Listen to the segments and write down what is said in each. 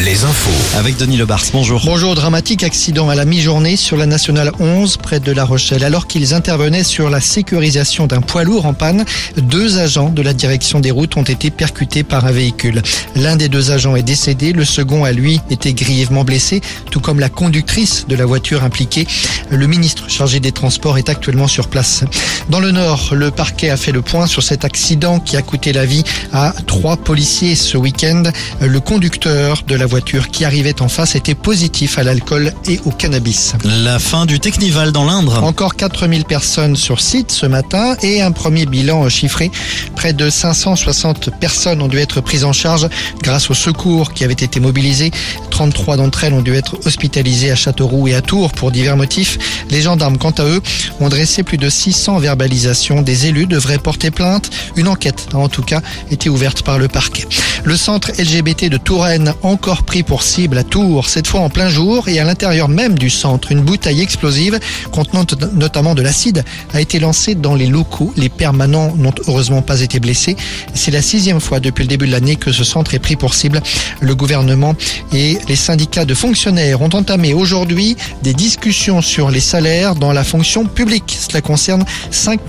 les infos. Avec Denis Lebars, bonjour. Bonjour, dramatique accident à la mi-journée sur la nationale 11 près de La Rochelle. Alors qu'ils intervenaient sur la sécurisation d'un poids lourd en panne, deux agents de la direction des routes ont été percutés par un véhicule. L'un des deux agents est décédé, le second a lui été grièvement blessé, tout comme la conductrice de la voiture impliquée. Le ministre chargé des Transports est actuellement sur place. Dans le Nord, le parquet a fait le point sur cet accident qui a coûté la vie à trois policiers ce week-end. Le conducteur de la voiture qui arrivait en face était positif à l'alcool et au cannabis. La fin du Technival dans l'Indre. Encore 4000 personnes sur site ce matin et un premier bilan chiffré. Près de 560 personnes ont dû être prises en charge grâce aux secours qui avaient été mobilisés. 33 d'entre elles ont dû être hospitalisées à Châteauroux et à Tours pour divers motifs. Les gendarmes, quant à eux, ont dressé plus de 600 verbalisations. Des élus devraient porter plainte. Une enquête en tout cas été ouverte par le parquet. Le centre LGBT de Touraine, encore pris pour cible à Tours, cette fois en plein jour et à l'intérieur même du centre. Une bouteille explosive contenant notamment de l'acide a été lancée dans les locaux. Les permanents n'ont heureusement pas été blessés. C'est la sixième fois depuis le début de l'année que ce centre est pris pour cible. Le gouvernement et les syndicats de fonctionnaires ont entamé aujourd'hui des discussions sur les salaires dans la fonction publique. Cela concerne 5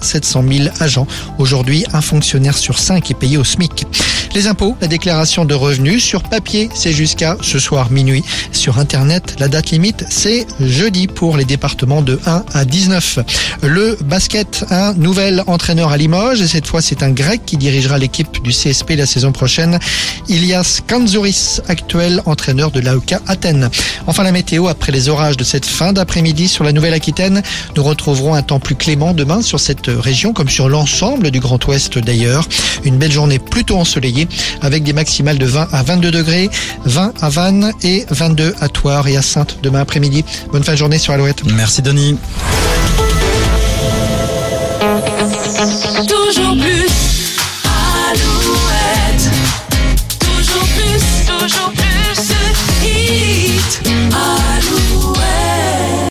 700 000 agents. Aujourd'hui, un fonctionnaire sur cinq est payé au SMIC. Les impôts, la déclaration de revenus sur papier, c'est jusqu'à ce soir minuit. Sur Internet, la date limite, c'est jeudi pour les départements de 1 à 19. Le basket, un nouvel entraîneur à Limoges et cette fois c'est un grec qui dirigera l'équipe du CSP la saison prochaine. Ilias Kanzouris, actuel entraîneur de l'AOK Athènes. Enfin la météo, après les orages de cette fin d'après-midi sur la Nouvelle-Aquitaine, nous retrouverons un temps plus clément demain sur cette région comme sur l'ensemble du Grand Ouest d'ailleurs. Une belle journée plutôt ensoleillée avec des maximales de 20 à 22 degrés, 20 à Vannes et 22 à Toire et à Sainte demain après-midi. Bonne fin de journée sur Alouette. Merci Denis.